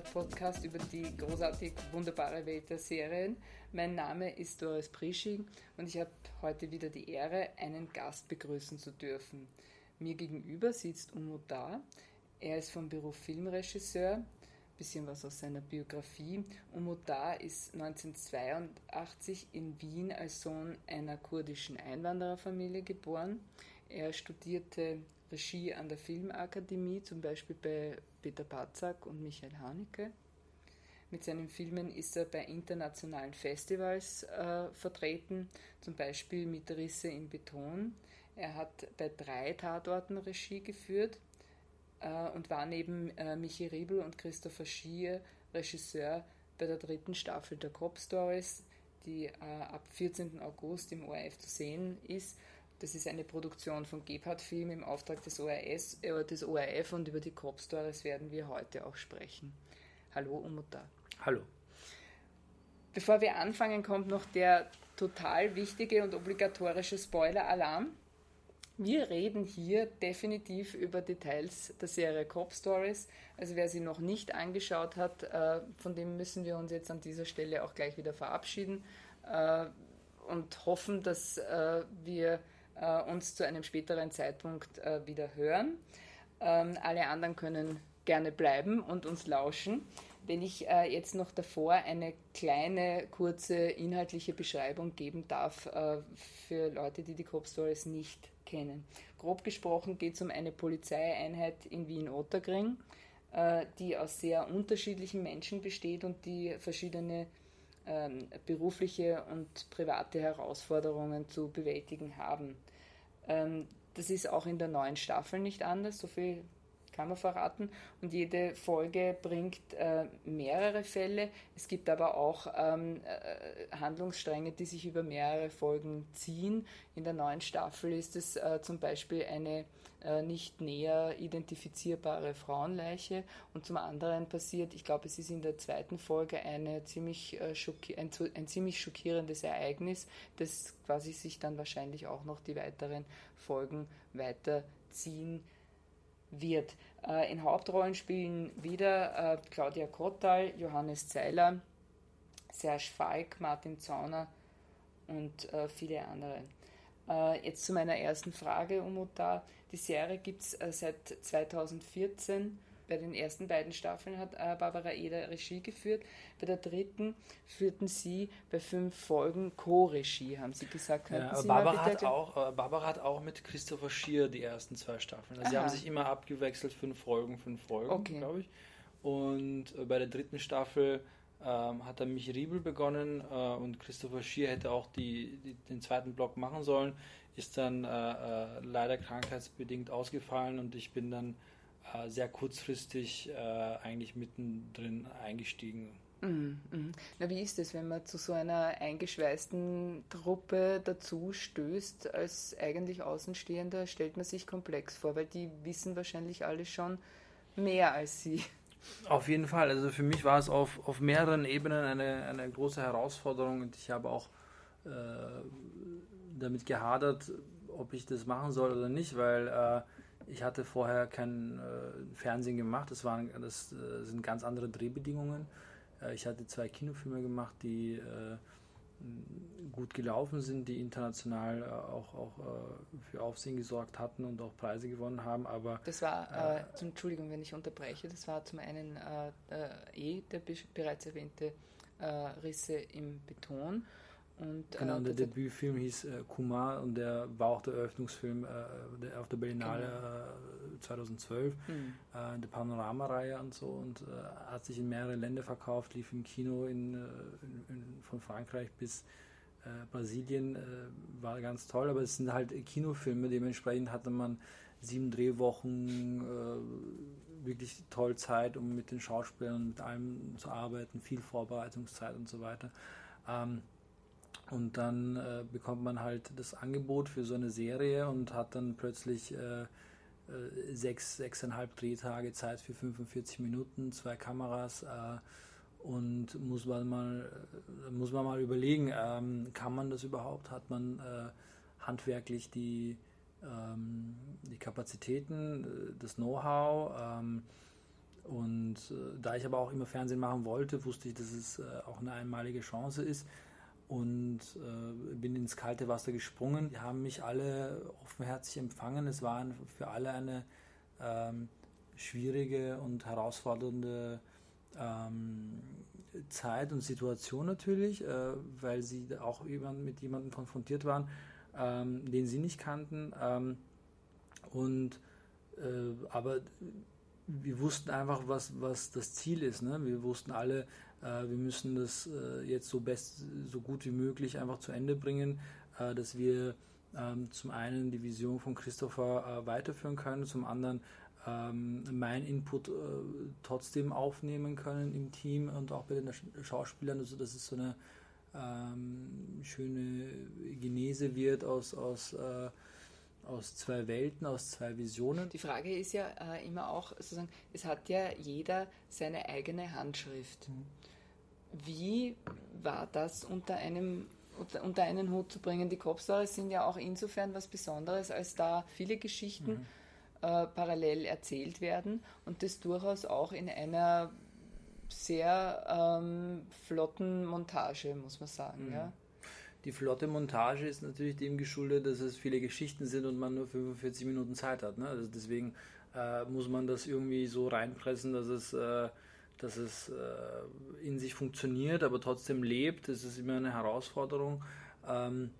Standard-Podcast über die großartig wunderbare Welt der Serien. Mein Name ist Doris Prisching und ich habe heute wieder die Ehre, einen Gast begrüßen zu dürfen. Mir gegenüber sitzt Umo Da. Er ist vom Beruf Filmregisseur, bisschen was aus seiner Biografie. Umo Da ist 1982 in Wien als Sohn einer kurdischen Einwandererfamilie geboren. Er studierte Regie an der Filmakademie, zum Beispiel bei Peter Patzak und Michael Haneke. Mit seinen Filmen ist er bei internationalen Festivals äh, vertreten, zum Beispiel mit Risse im Beton. Er hat bei drei Tatorten Regie geführt äh, und war neben äh, Michi Riebel und Christopher Schier Regisseur bei der dritten Staffel der Cop Stories, die äh, ab 14. August im ORF zu sehen ist das ist eine Produktion von Gebhardt Film im Auftrag des ORS, äh, des ORF und über die Cop Stories werden wir heute auch sprechen. Hallo Umuta. Hallo. Bevor wir anfangen, kommt noch der total wichtige und obligatorische Spoiler-Alarm. Wir reden hier definitiv über Details der Serie Cop Stories. Also wer sie noch nicht angeschaut hat, äh, von dem müssen wir uns jetzt an dieser Stelle auch gleich wieder verabschieden äh, und hoffen, dass äh, wir äh, uns zu einem späteren Zeitpunkt äh, wieder hören. Ähm, alle anderen können gerne bleiben und uns lauschen. Wenn ich äh, jetzt noch davor eine kleine, kurze inhaltliche Beschreibung geben darf für Leute, die die Cop Stories nicht kennen. Grob gesprochen geht es um eine Polizeieinheit in Wien-Ottergring, die aus sehr unterschiedlichen Menschen besteht und die verschiedene ähm, berufliche und private Herausforderungen zu bewältigen haben. Ähm, das ist auch in der neuen Staffel nicht anders, so viel man verraten. Und jede Folge bringt äh, mehrere Fälle. Es gibt aber auch ähm, äh, Handlungsstränge, die sich über mehrere Folgen ziehen. In der neuen Staffel ist es äh, zum Beispiel eine äh, nicht näher identifizierbare Frauenleiche und zum anderen passiert, ich glaube, es ist in der zweiten Folge eine ziemlich, äh, ein, ein ziemlich schockierendes Ereignis, das quasi sich dann wahrscheinlich auch noch die weiteren Folgen weiterziehen wird. Äh, in Hauptrollen spielen wieder äh, Claudia Kottal, Johannes Zeiler, Serge Falk, Martin Zauner und äh, viele andere. Jetzt zu meiner ersten Frage, Umuta. Die Serie gibt es seit 2014 bei den ersten beiden Staffeln hat äh, Barbara Eder Regie geführt. Bei der dritten führten Sie bei fünf Folgen Co-Regie, haben Sie gesagt. Ja, Sie Barbara, hat auch, äh, Barbara hat auch mit Christopher Schier die ersten zwei Staffeln. Also sie haben sich immer abgewechselt, fünf Folgen, fünf Folgen, okay. glaube ich. Und äh, bei der dritten Staffel ähm, hat dann Mich Riebel begonnen äh, und Christopher Schier hätte auch die, die, den zweiten Block machen sollen, ist dann äh, äh, leider krankheitsbedingt ausgefallen und ich bin dann sehr kurzfristig äh, eigentlich mittendrin eingestiegen. Mhm, mhm. Na, wie ist es, wenn man zu so einer eingeschweißten Truppe dazu stößt als eigentlich Außenstehender, stellt man sich komplex vor, weil die wissen wahrscheinlich alle schon mehr als sie. Auf jeden Fall. Also für mich war es auf, auf mehreren Ebenen eine, eine große Herausforderung und ich habe auch äh, damit gehadert, ob ich das machen soll oder nicht, weil äh, ich hatte vorher kein äh, Fernsehen gemacht. Das, waren, das äh, sind ganz andere Drehbedingungen. Äh, ich hatte zwei Kinofilme gemacht, die äh, gut gelaufen sind, die international äh, auch, auch äh, für Aufsehen gesorgt hatten und auch Preise gewonnen haben. Aber das war, äh, zum, Entschuldigung, wenn ich unterbreche, das war zum einen eh der bereits erwähnte Risse im Beton und, genau, äh, der Debütfilm hieß äh, Kumar und der war auch der Eröffnungsfilm äh, der, auf der Berlinale genau. 2012, mhm. äh, der Panorama-Reihe und so und äh, hat sich in mehrere Länder verkauft, lief im Kino in, äh, in, in von Frankreich bis Brasilien, war ganz toll, aber es sind halt Kinofilme, dementsprechend hatte man sieben Drehwochen, wirklich toll Zeit, um mit den Schauspielern und mit allem zu arbeiten, viel Vorbereitungszeit und so weiter. Ähm, und dann äh, bekommt man halt das Angebot für so eine Serie und hat dann plötzlich äh, äh, sechs, sechseinhalb Drehtage Zeit für 45 Minuten, zwei Kameras äh, und muss man mal, äh, muss man mal überlegen, ähm, kann man das überhaupt? Hat man äh, handwerklich die, ähm, die Kapazitäten, das Know-how? Ähm, Und da ich aber auch immer Fernsehen machen wollte, wusste ich, dass es auch eine einmalige Chance ist und äh, bin ins kalte Wasser gesprungen. Die haben mich alle offenherzig empfangen. Es war für alle eine ähm, schwierige und herausfordernde ähm, Zeit und Situation natürlich, äh, weil sie auch mit jemandem konfrontiert waren, ähm, den sie nicht kannten. Ähm, und äh, aber wir wussten einfach, was, was das Ziel ist. Ne? Wir wussten alle, äh, wir müssen das äh, jetzt so best, so gut wie möglich einfach zu Ende bringen, äh, dass wir ähm, zum einen die Vision von Christopher weiterführen können, zum anderen ähm, mein Input trotzdem aufnehmen können im Team und auch bei den Schauspielern, also dass es so eine ähm, schöne Genese wird aus, aus aus zwei Welten, aus zwei Visionen. Die Frage ist ja äh, immer auch, sozusagen, es hat ja jeder seine eigene Handschrift. Mhm. Wie war das unter einem unter einen Hut zu bringen? Die Cop-Stories sind ja auch insofern was Besonderes, als da viele Geschichten mhm. äh, parallel erzählt werden und das durchaus auch in einer sehr ähm, flotten Montage, muss man sagen. Mhm. Ja? Die flotte Montage ist natürlich dem geschuldet, dass es viele Geschichten sind und man nur 45 Minuten Zeit hat. Ne? Also deswegen äh, muss man das irgendwie so reinpressen, dass es, äh, dass es äh, in sich funktioniert, aber trotzdem lebt. Das ist immer eine Herausforderung. Ähm,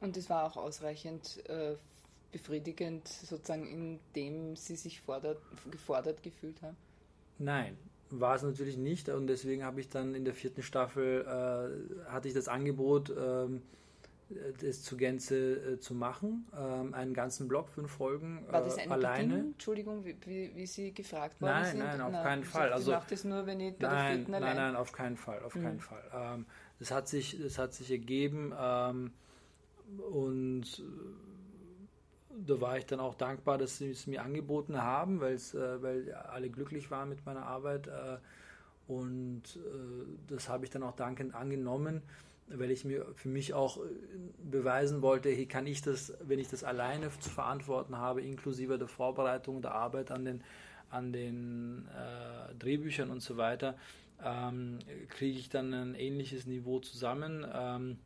und es war auch ausreichend äh, befriedigend, sozusagen, indem sie sich fordert, gefordert gefühlt haben? Nein, war es natürlich nicht und deswegen habe ich dann in der vierten Staffel äh, hatte ich das Angebot, ähm, das zu Gänze äh, zu machen, ähm, einen ganzen Block, fünf Folgen War das ein alleine. Beginn? Entschuldigung, wie, wie, wie, Sie gefragt worden nein, sind? Nein, auf nein, keinen Fall. Ich also das nur, wenn ich bei nein, der vierten Nein, nein, auf keinen Fall, auf mhm. keinen Fall. Ähm, das hat sich, das hat sich ergeben ähm, und da war ich dann auch dankbar, dass sie es mir angeboten haben, äh, weil alle glücklich waren mit meiner Arbeit. Äh, und äh, das habe ich dann auch dankend angenommen, weil ich mir für mich auch äh, beweisen wollte, hey, kann ich das, wenn ich das alleine zu verantworten habe, inklusive der Vorbereitung, der Arbeit an den, an den äh, Drehbüchern und so weiter, ähm, kriege ich dann ein ähnliches Niveau zusammen. Ähm,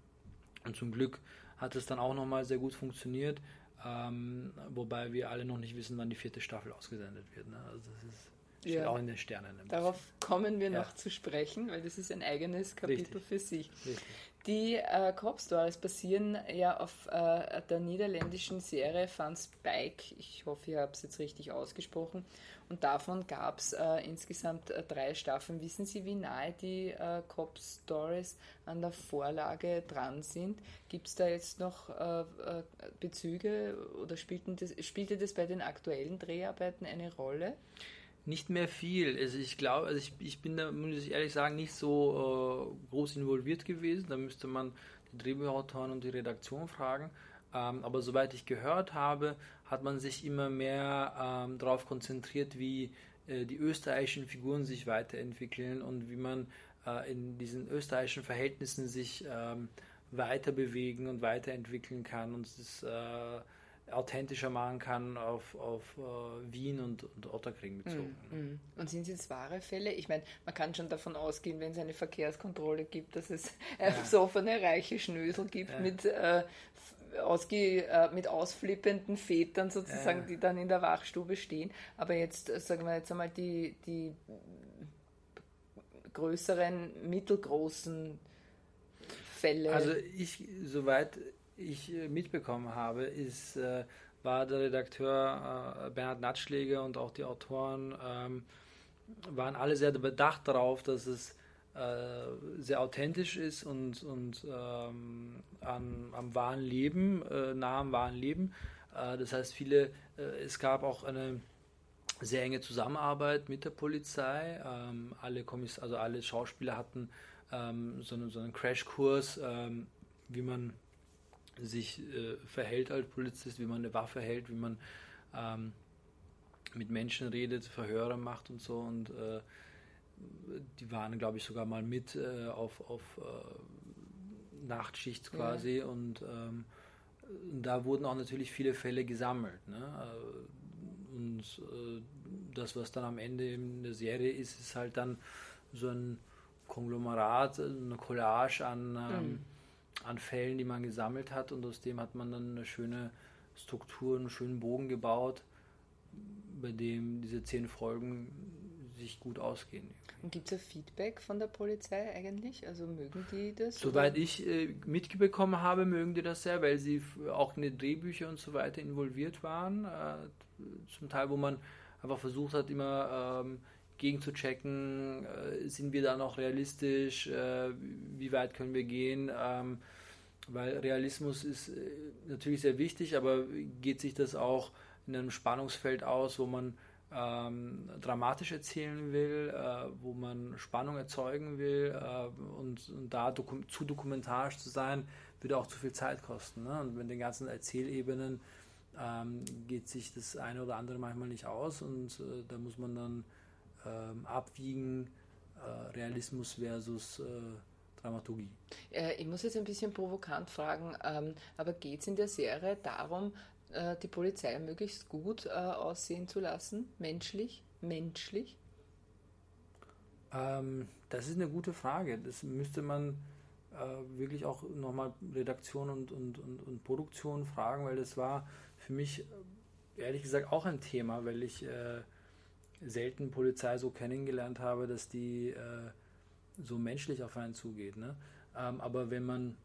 und zum Glück hat es dann auch nochmal sehr gut funktioniert. Ähm, wobei wir alle noch nicht wissen, wann die vierte Staffel ausgesendet wird. Ne? Also das ist steht ja. auch in den Sternen. Darauf kommen wir ja. noch zu sprechen, weil das ist ein eigenes Kapitel Richtig. für sich. Richtig. Die äh, Cop Stories basieren ja auf äh, der niederländischen Serie Van Spike. Ich hoffe, ich habe es jetzt richtig ausgesprochen. Und davon gab es äh, insgesamt äh, drei Staffeln. Wissen Sie, wie nahe die äh, Cop Stories an der Vorlage dran sind? Gibt es da jetzt noch äh, äh, Bezüge oder das, spielte das bei den aktuellen Dreharbeiten eine Rolle? Nicht mehr viel. Also ich glaube, also ich, ich bin da, muss ich ehrlich sagen, nicht so äh, groß involviert gewesen. Da müsste man die Drehbuchautoren und die Redaktion fragen. Ähm, aber soweit ich gehört habe, hat man sich immer mehr ähm, darauf konzentriert, wie äh, die österreichischen Figuren sich weiterentwickeln und wie man äh, in diesen österreichischen Verhältnissen sich ähm, weiter bewegen und weiterentwickeln kann. Und ist äh, authentischer machen kann auf, auf uh, Wien und, und Otterkring bezogen. Mm, mm. Und sind es jetzt wahre Fälle? Ich meine, man kann schon davon ausgehen, wenn es eine Verkehrskontrolle gibt, dass es ja. besoffene reiche Schnösel gibt ja. mit, äh, ausge, äh, mit ausflippenden Vätern sozusagen, ja. die dann in der Wachstube stehen. Aber jetzt, äh, sagen wir jetzt einmal, die, die größeren, mittelgroßen Fälle. Also ich, soweit ich äh, mitbekommen habe, ist, äh, war der Redakteur äh, Bernhard Natschläger und auch die Autoren ähm, waren alle sehr bedacht darauf, dass es äh, sehr authentisch ist und, und ähm, an, am wahren Leben, äh, nah am wahren Leben. Äh, das heißt, viele, es gab auch eine sehr enge Zusammenarbeit mit der Polizei. Ähm, alle Kommiss also alle Schauspieler hatten ähm, so, einen, so einen Crashkurs, ähm, wie man sich äh, verhält als Polizist, wie man eine Waffe hält, wie man ähm, mit Menschen redet, Verhöre macht und so. Und äh, die waren, glaube ich, sogar mal mit äh, auf, auf äh, Nachtschicht quasi. Ja. Und ähm, da wurden auch natürlich viele Fälle gesammelt. Ne? Äh, und äh, das, was dann am Ende in der Serie ist, ist halt dann so ein Konglomerat, eine Collage an, ähm, mhm. An Fällen, die man gesammelt hat und aus dem hat man dann eine schöne Struktur, einen schönen Bogen gebaut, bei dem diese zehn Folgen sich gut ausgehen. Und gibt es Feedback von der Polizei eigentlich? Also mögen die das? Soweit oder? ich äh, mitbekommen habe, mögen die das sehr, weil sie auch in den Drehbücher und so weiter involviert waren. Äh, zum Teil, wo man einfach versucht hat, immer ähm, gegen zu checken, äh, sind wir da noch realistisch, äh, wie weit können wir gehen. Ähm, weil Realismus ist äh, natürlich sehr wichtig, aber geht sich das auch in einem Spannungsfeld aus, wo man ähm, dramatisch erzählen will, äh, wo man Spannung erzeugen will äh, und, und, da dokum zu dokumentarisch zu sein, würde auch zu viel Zeit kosten. Ne? Und mit den ganzen Erzählebenen ähm, geht sich das eine oder andere manchmal nicht aus und äh, da muss man dann ähm, abwiegen, äh, Realismus versus äh, Dramaturgie. Äh, ich muss jetzt ein bisschen provokant fragen, ähm, aber geht es in der Serie darum, äh, die Polizei möglichst gut äh, aussehen zu lassen, menschlich, menschlich? Ähm, das ist eine gute Frage. Das müsste man äh, wirklich auch nochmal Redaktion und, und, und, und, Produktion fragen, weil das war für mich ehrlich gesagt auch ein Thema, weil ich äh, selten Polizei so kennengelernt habe, dass die äh, so menschlich auf einen zugeht. Ne? Ähm, aber wenn man,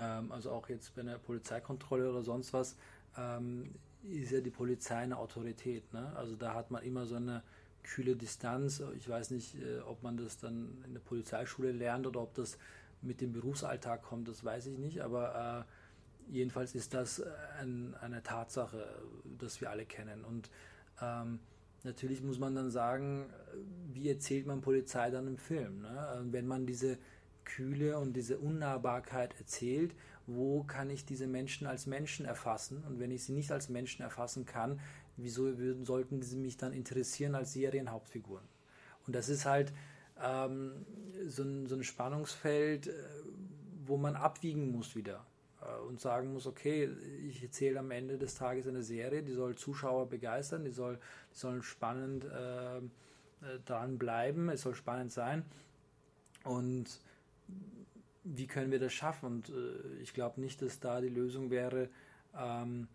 ähm, also auch jetzt bei einer Polizeikontrolle oder sonst was, ähm, ist ja die Polizei eine Autorität. Ne? Also da hat man immer so eine kühle Distanz. Ich weiß nicht, äh, ob man das dann in der Polizeischule lernt oder ob das mit dem Berufsalltag kommt, das weiß ich nicht. Aber äh, jedenfalls ist das ein, eine Tatsache, das wir alle kennen. Und ähm, natürlich muss man dann sagen, wie erzählt man Polizei dann im Film? Ne? Wenn man diese Kühle und diese Unnahbarkeit erzählt, wo kann ich diese Menschen als Menschen erfassen? Und wenn ich sie nicht als Menschen erfassen kann, wieso sollten sie mich dann interessieren als Serienhauptfiguren? Und das ist halt ähm, so, ein, so ein Spannungsfeld, äh, wo man abwiegen muss wieder äh, und sagen muss, okay, ich erzähle am Ende des Tages eine Serie, die soll Zuschauer begeistern, die soll, die soll spannend äh, äh dran bleiben, es soll spannend sein. Und wie können wir das schaffen? Und äh, ich glaube nicht, dass da die Lösung wäre, ähm,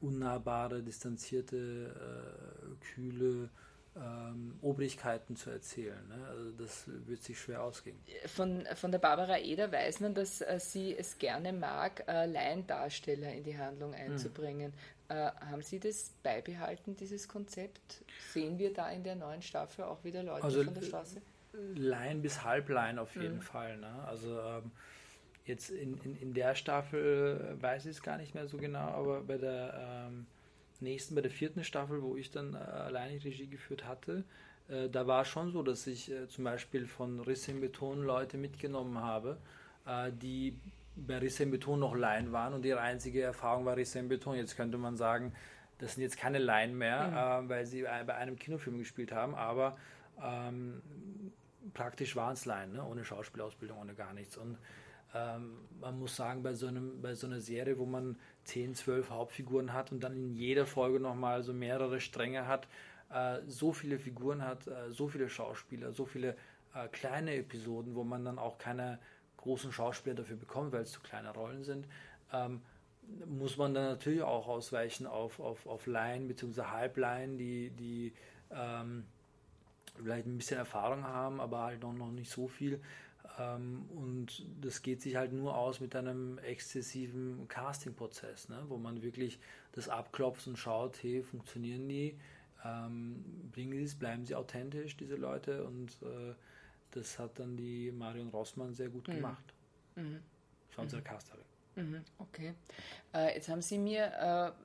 unnahbare, distanzierte, äh, kühle ähm, Obrigkeiten zu erzählen. Ne? Also das wird sich schwer ausgehen. Von, von der Barbara Eder weiß man, dass äh, sie es gerne mag, äh, Laiendarsteller in die Handlung hm. einzubringen. Hm. Äh, haben Sie das beibehalten, dieses Konzept? Sehen wir da in der neuen Staffel auch wieder Leute also, von der Straße? Line bis Halbline auf jeden mhm. Fall. Ne? Also ähm, jetzt in, in, in der Staffel weiß ich es gar nicht mehr so genau, aber bei der ähm, nächsten, bei der vierten Staffel, wo ich dann äh, alleine Regie geführt hatte, äh, da war es schon so, dass ich äh, zum Beispiel von Risse im Beton Leute mitgenommen habe, äh, die bei Risse im Beton noch Laien waren und ihre einzige Erfahrung war Risse im Beton. Jetzt könnte man sagen, das sind jetzt keine Laien mehr, mhm. weil sie bei einem Kinofilm gespielt haben, aber ähm, praktisch waren es Laien, ne? ohne Schauspielausbildung, ohne gar nichts. Und ähm, man muss sagen, bei so, einem, bei so einer Serie, wo man 10, 12 Hauptfiguren hat und dann in jeder Folge nochmal so mehrere Stränge hat, äh, so viele Figuren hat, äh, so viele Schauspieler, so viele äh, kleine Episoden, wo man dann auch keine großen Schauspieler dafür bekommt, weil es zu kleine Rollen sind, ähm, muss man dann natürlich auch ausweichen auf, auf, auf Line bzw. Halbline, die, die ähm, vielleicht ein bisschen Erfahrung haben, aber halt noch, noch nicht so viel. Ähm, und das geht sich halt nur aus mit einem exzessiven Casting-Prozess, ne? wo man wirklich das abklopft und schaut, hey, funktionieren die, ähm, bringen sie es, bleiben sie authentisch, diese Leute. Und äh, das hat dann die Marion Rossmann sehr gut mhm. gemacht. Mhm. Das war unsere mhm. Casterin. Mhm, okay. Äh, jetzt haben Sie mir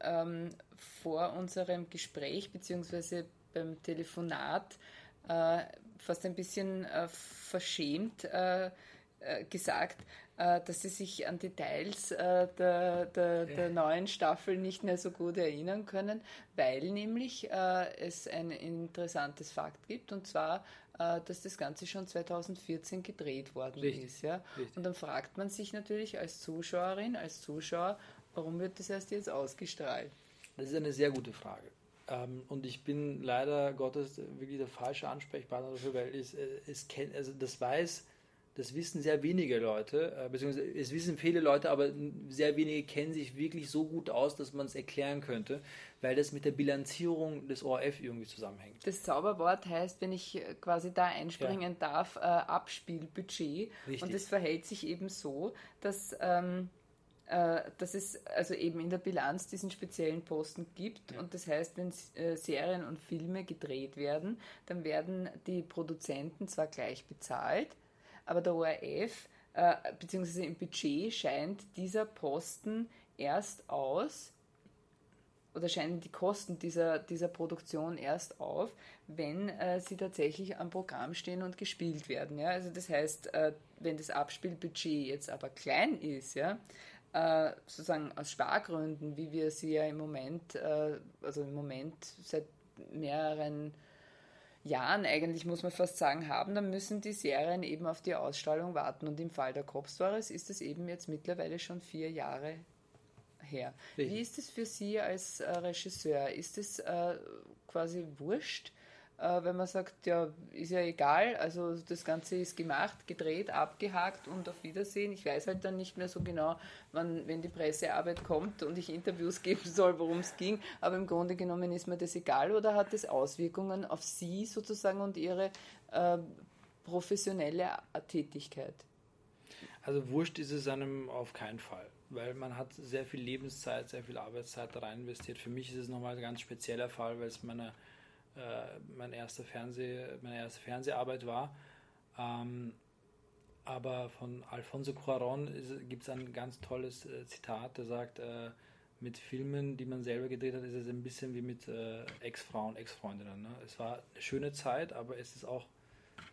äh, ähm, vor unserem Gespräch bzw. beim Telefonat äh, fast ein bisschen äh, verschämt äh, äh, gesagt, dass sie sich an Details der, der, der, neuen Staffel nicht mehr so gut erinnern können, weil nämlich es ein interessantes Fakt gibt und zwar, dass das Ganze schon 2014 gedreht worden Richtig. ist. Ja? Richtig. Und dann fragt man sich natürlich als Zuschauerin, als Zuschauer, warum wird das erst jetzt ausgestrahlt? Das ist eine sehr gute Frage. Ähm, und ich bin leider Gottes wirklich der falsche Ansprechpartner dafür, weil es, äh, es kennt, also das weiß, das wissen sehr wenige Leute, äh, beziehungsweise es wissen viele Leute, aber sehr wenige kennen sich wirklich so gut aus, dass man es erklären könnte, weil das mit der Bilanzierung des ORF irgendwie zusammenhängt. Das Zauberwort heißt, wenn ich äh, quasi da einspringen ja. darf, äh, Abspielbudget. Richtig. Und es verhält sich eben so, dass. Ähm, äh, dass es also eben in der Bilanz diesen speziellen Posten gibt. Ja. Und das heißt, wenn äh, Serien und Filme gedreht werden, dann werden die Produzenten zwar gleich bezahlt, aber der ORF äh, beziehungsweise im Budget scheint dieser Posten erst aus oder scheinen die Kosten dieser, dieser Produktion erst auf, wenn äh, sie tatsächlich am Programm stehen und gespielt werden. Ja? Also das heißt, äh, wenn das Abspielbudget jetzt aber klein ist, ja, äh, sozusagen aus Spargründen, wie wir sie ja im Moment, äh, also im Moment seit mehreren Jahren eigentlich, muss man fast sagen, haben, dann müssen die Serien eben auf die Ausstrahlung warten. Und im Fall der Cop Stories ist es eben jetzt mittlerweile schon vier Jahre her. Wie ist es für Sie als äh, Regisseur? Ist es äh, quasi wurscht, äh, wenn man sagt, ja, ist ja egal, also das Ganze ist gemacht, gedreht, abgehakt und auf Wiedersehen. Ich weiß halt dann nicht mehr so genau, wann, wenn die Pressearbeit kommt und ich Interviews geben soll, worum es ging, aber im Grunde genommen ist mir das egal oder hat das Auswirkungen auf Sie sozusagen und Ihre äh, professionelle Tätigkeit? Also wurscht ist es einem auf keinen Fall, weil man hat sehr viel Lebenszeit, sehr viel Arbeitszeit da rein investiert. Für mich ist es nochmal ein ganz spezieller Fall, weil es meine äh, mein erster Fernseh, meine erste Fernseharbeit war. Ähm, aber von Alfonso Cuaron gibt es ein ganz tolles äh, Zitat, der sagt, äh, mit Filmen, die man selber gedreht hat, ist es ein bisschen wie mit äh, Ex-Frauen, Ex-Freundinnen. Ne? Es war eine schöne Zeit, aber es ist auch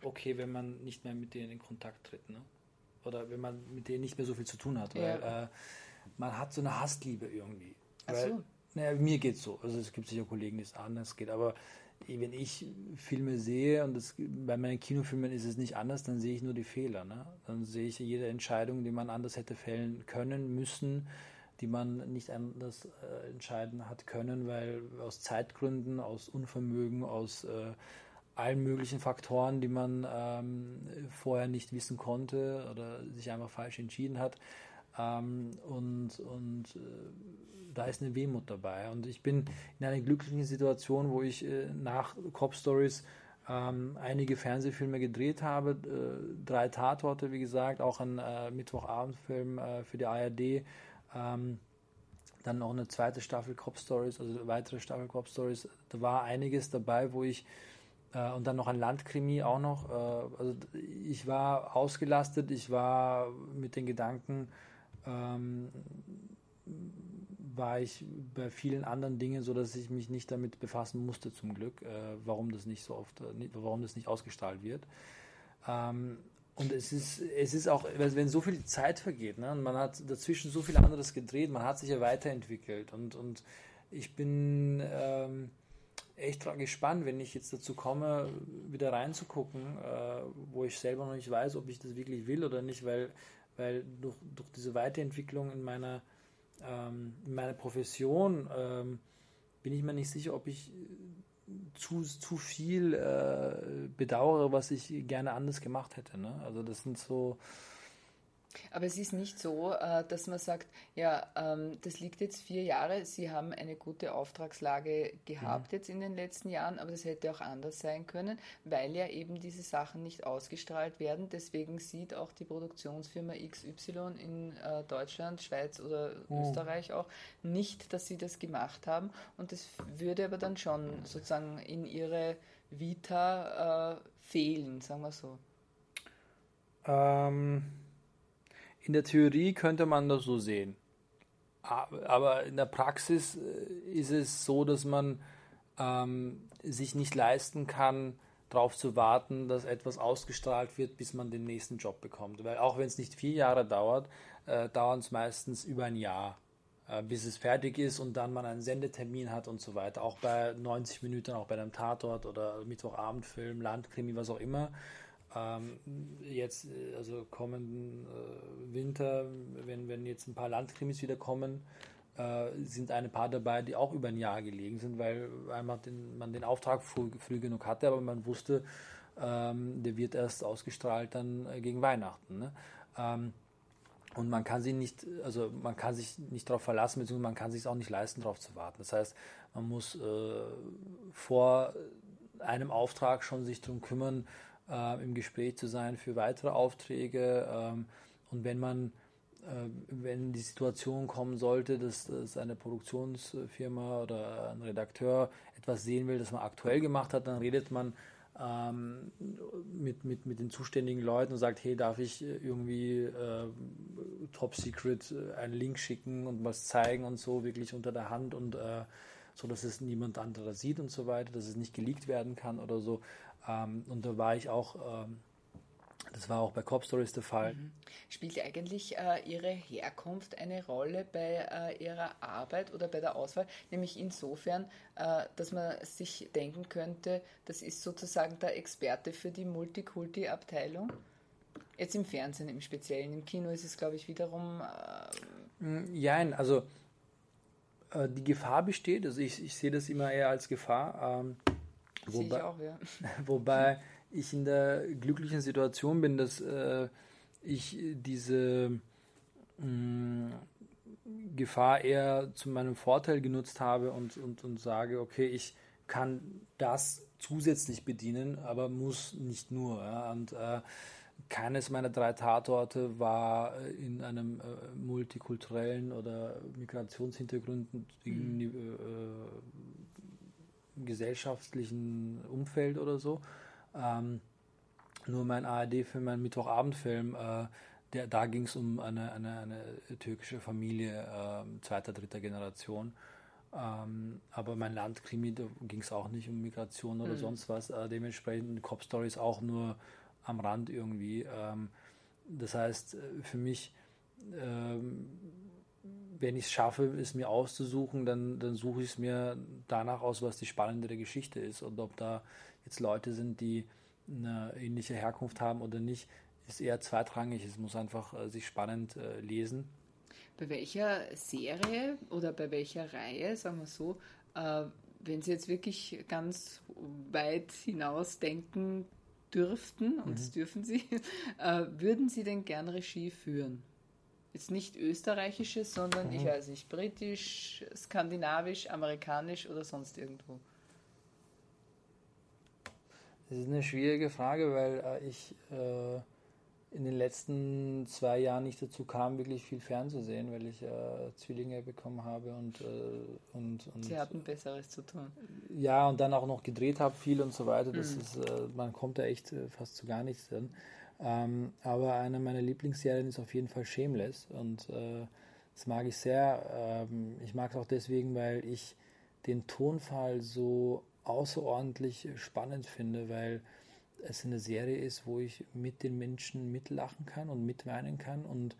okay, wenn man nicht mehr mit denen in Kontakt tritt. Ne? Oder wenn man mit denen nicht mehr so viel zu tun hat. Weil ja. Äh, man hat so eine Hassliebe irgendwie. Ach so. Weil, naja, mir geht es so. Also es gibt sicher Kollegen, die es anders geht, aber wenn ich Filme sehe und das, bei meinen Kinofilmen ist es nicht anders, dann sehe ich nur die Fehler. Ne? Dann sehe ich jede Entscheidung, die man anders hätte fällen können, müssen, die man nicht anders äh, entscheiden hat können, weil aus Zeitgründen, aus Unvermögen, aus äh, allen möglichen Faktoren, die man ähm, vorher nicht wissen konnte oder sich einfach falsch entschieden hat. Ähm, und und äh, da ist eine Wehmut dabei. Und ich bin in einer glücklichen Situation, wo ich äh, nach Cop Stories ähm, einige Fernsehfilme gedreht habe, äh, drei Tatorte, wie gesagt, auch ein äh, Mittwochabendfilm äh, für die ARD. Ähm, dann noch eine zweite Staffel Cop Stories, also eine weitere Staffel Cop Stories. Da war einiges dabei, wo ich äh, und dann noch ein Landkrimi auch noch. Also ich war ausgelastet, ich war mit den Gedanken ähm, war ich bei vielen anderen Dingen so, dass ich mich nicht damit befassen musste zum Glück, äh, warum das nicht so oft, äh, warum das nicht ausgestrahlt wird. Ähm, und es ist, es ist auch, wenn so viel Zeit vergeht, ne, und man hat dazwischen so viel anderes gedreht, man hat sich ja weiterentwickelt und, und ich bin ähm, echt gespannt, wenn ich jetzt dazu komme, wieder reinzugucken, äh, wo ich selber noch nicht weiß, ob ich das wirklich will oder nicht, weil, weil durch, durch diese Weiterentwicklung in meiner ähm, in meiner Profession ähm, bin ich mir nicht sicher, ob ich äh, zu, zu viel äh, bedauere, was ich gerne anders gemacht hätte. Ne? Also das sind so aber es ist nicht so, äh, dass man sagt, ja, ähm, das liegt jetzt vier Jahre, Sie haben eine gute Auftragslage gehabt mhm. jetzt in den letzten Jahren, aber das hätte auch anders sein können, weil ja eben diese Sachen nicht ausgestrahlt werden. Deswegen sieht auch die Produktionsfirma XY in äh, Deutschland, Schweiz oder mhm. Österreich auch nicht, dass sie das gemacht haben. Und das würde aber dann schon sozusagen in ihre Vita äh, fehlen, sagen wir so. Ähm in der Theorie könnte man das so sehen. Aber in der Praxis äh, ist es so, dass man ähm, sich nicht leisten kann, darauf zu warten, dass etwas ausgestrahlt wird, bis man den nächsten Job bekommt. Weil auch wenn es nicht vier Jahre dauert, äh, dauert es meistens über ein Jahr, äh, bis es fertig ist und dann man einen Sendetermin hat und so weiter. Auch bei 90 Minuten, auch bei einem Tatort oder Mittwochabendfilm, Landkrimi, was auch immer. Ähm, jetzt, äh, also kommenden äh, Winter, wenn, wenn jetzt ein paar Landkrimis wieder kommen, äh, sind ein paar dabei, die auch über ein Jahr gelegen sind, weil einmal den, man den Auftrag früh, früh, genug hatte, aber man wusste, ähm, der wird erst ausgestrahlt dann äh, gegen Weihnachten. Ne? Ähm, und man kann sich nicht, also man kann sich nicht darauf verlassen, beziehungsweise man kann sich auch nicht leisten, darauf zu warten. Das heißt, man muss äh, vor einem Auftrag schon sich darum kümmern, äh, im Gespräch zu sein für weitere Aufträge. Ähm, und wenn man, äh, wenn die Situation kommen sollte, dass, dass eine Produktionsfirma oder ein Redakteur etwas sehen will, das man aktuell gemacht hat, dann redet man ähm, mit, mit, mit den zuständigen Leuten und sagt, hey, darf ich irgendwie äh, top secret äh, einen Link schicken und was zeigen und so, wirklich unter der Hand und äh, so, dass es niemand anderer sieht und so weiter, dass es nicht geleakt werden kann oder so. Ähm, und da war ich auch ähm, das war auch bei Cop Stories der Fall. Mhm. Spielt eigentlich äh, Ihre Herkunft eine Rolle bei äh, Ihrer Arbeit oder bei der Auswahl? Nämlich insofern, äh, dass man sich denken könnte, das ist sozusagen der Experte für die Multikulti-Abteilung. Jetzt im Fernsehen im Speziellen. Im Kino ist es, glaube ich, wiederum. Äh, also äh, die Gefahr besteht. Also ich, ich sehe das immer eher als Gefahr. Ähm, wobei, ich auch, ja. wobei ich in der glücklichen Situation bin, dass äh, ich diese mh, mm, Gefahr eher zu meinem Vorteil genutzt habe und, und, und sage, okay, ich kann das zusätzlich bedienen, aber muss nicht nur. Ja? Und äh, keines meiner drei Tatorte war in einem äh, multikulturellen oder Migrationshintergrund mhm. Gesellschaftlichen Umfeld oder so. Ähm, nur mein ARD-Film, mein Mittwochabendfilm, äh, der, da ging es um eine, eine, eine, türkische Familie äh, zweiter, dritter Generation. Ähm, aber mein Landkrimi, da ging es auch nicht um Migration oder mhm. sonst was. Äh, dementsprechend Cop Stories auch nur am Rand irgendwie. Ähm, das heißt, äh, für mich, ähm, wenn ich es schaffe, es mir auszusuchen, dann, dann suche ich es mir danach aus, was die spannendere Geschichte ist und ob da jetzt Leute sind, die eine ähnliche Herkunft haben oder nicht, ist eher zweitrangig. Es muss einfach äh, sich spannend äh, lesen. Bei welcher Serie oder bei welcher Reihe, sagen wir so, äh, wenn Sie jetzt wirklich ganz weit hinaus denken dürften, und mhm. das dürfen Sie, äh, würden Sie denn gern Regie führen? Jetzt nicht österreichisches, sondern mhm. ich weiß nicht, britisch, skandinavisch, amerikanisch oder sonst irgendwo. Das ist eine schwierige Frage, weil äh, ich äh, in den letzten zwei Jahren nicht dazu kam, wirklich viel fernzusehen, weil ich äh, Zwillinge bekommen habe und, äh, und, und Sie hatten Besseres zu tun. Ja, und dann auch noch gedreht habe viel und so weiter. Das mhm. ist, äh, man kommt da echt äh, fast zu gar nichts drin. Ähm, aber eine meiner Lieblingsserien ist auf jeden Fall Shameless und das mag ich sehr. Ähm, ich mag es auch deswegen, weil ich den Tonfall so außerordentlich spannend finde, weil es eine Serie ist, wo ich mit den Menschen mitlachen kann und mitweinen kann und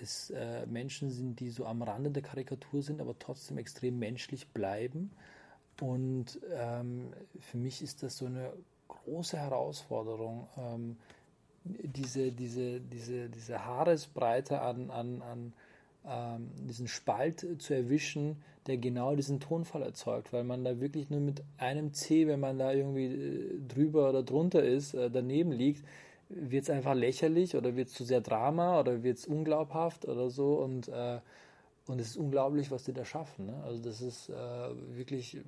es äh, Menschen sind, die so am Rande der Karikatur sind, aber trotzdem extrem menschlich bleiben. Und ähm, für mich ist das so eine große Herausforderung, ähm, diese, diese, diese, diese Haaresbreite an, an, an ähm, diesen Spalt zu erwischen, der genau diesen Tonfall erzeugt, weil man da wirklich nur mit einem C, wenn man da irgendwie äh, drüber oder drunter ist, äh, daneben liegt, wird es einfach lächerlich oder wird es zu sehr Drama oder wird es unglaubhaft oder so und äh, und es ist unglaublich, was die da schaffen. Ne? Also das ist äh, wirklich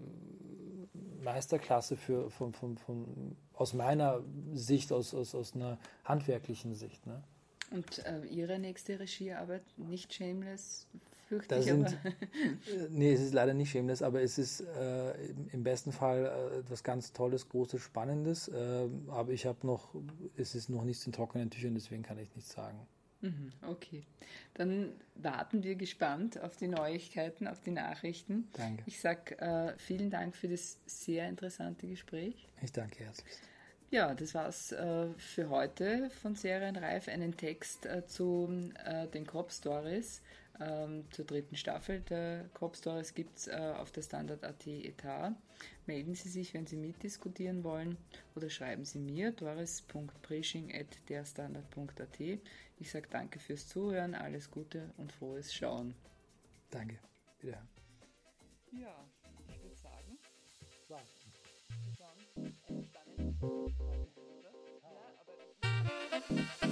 Meisterklasse für, von, von, von, aus meiner Sicht, aus, aus, aus einer handwerklichen Sicht. Ne? Und äh, Ihre nächste Regiearbeit, nicht Shameless, fürchte ich sind, aber. Äh, nee, es ist leider nicht Shameless, aber es ist äh, im besten Fall äh, etwas ganz Tolles, Großes, Spannendes. Äh, aber ich habe noch, es ist noch nichts in trockenen Tüchern, deswegen kann ich nichts sagen. Mhm, okay, dann warten wir gespannt auf die Neuigkeiten, auf die Nachrichten. Danke. Ich sage äh, vielen Dank für das sehr interessante Gespräch. Ich danke herzlich. Ja, das war's äh, für heute von Serienreif. Einen Text äh, zu äh, den Crop Stories, ähm, zur dritten Staffel der Cop Stories gibt es äh, auf der Standard.at Etat. Melden Sie sich, wenn Sie mitdiskutieren wollen oder schreiben Sie mir doris.preaching.at. Ich sage danke fürs Zuhören, alles Gute und frohes Schauen. Danke. Wiederhören. Ja, ich würde sagen, warten. Schauen. Äh, Eine.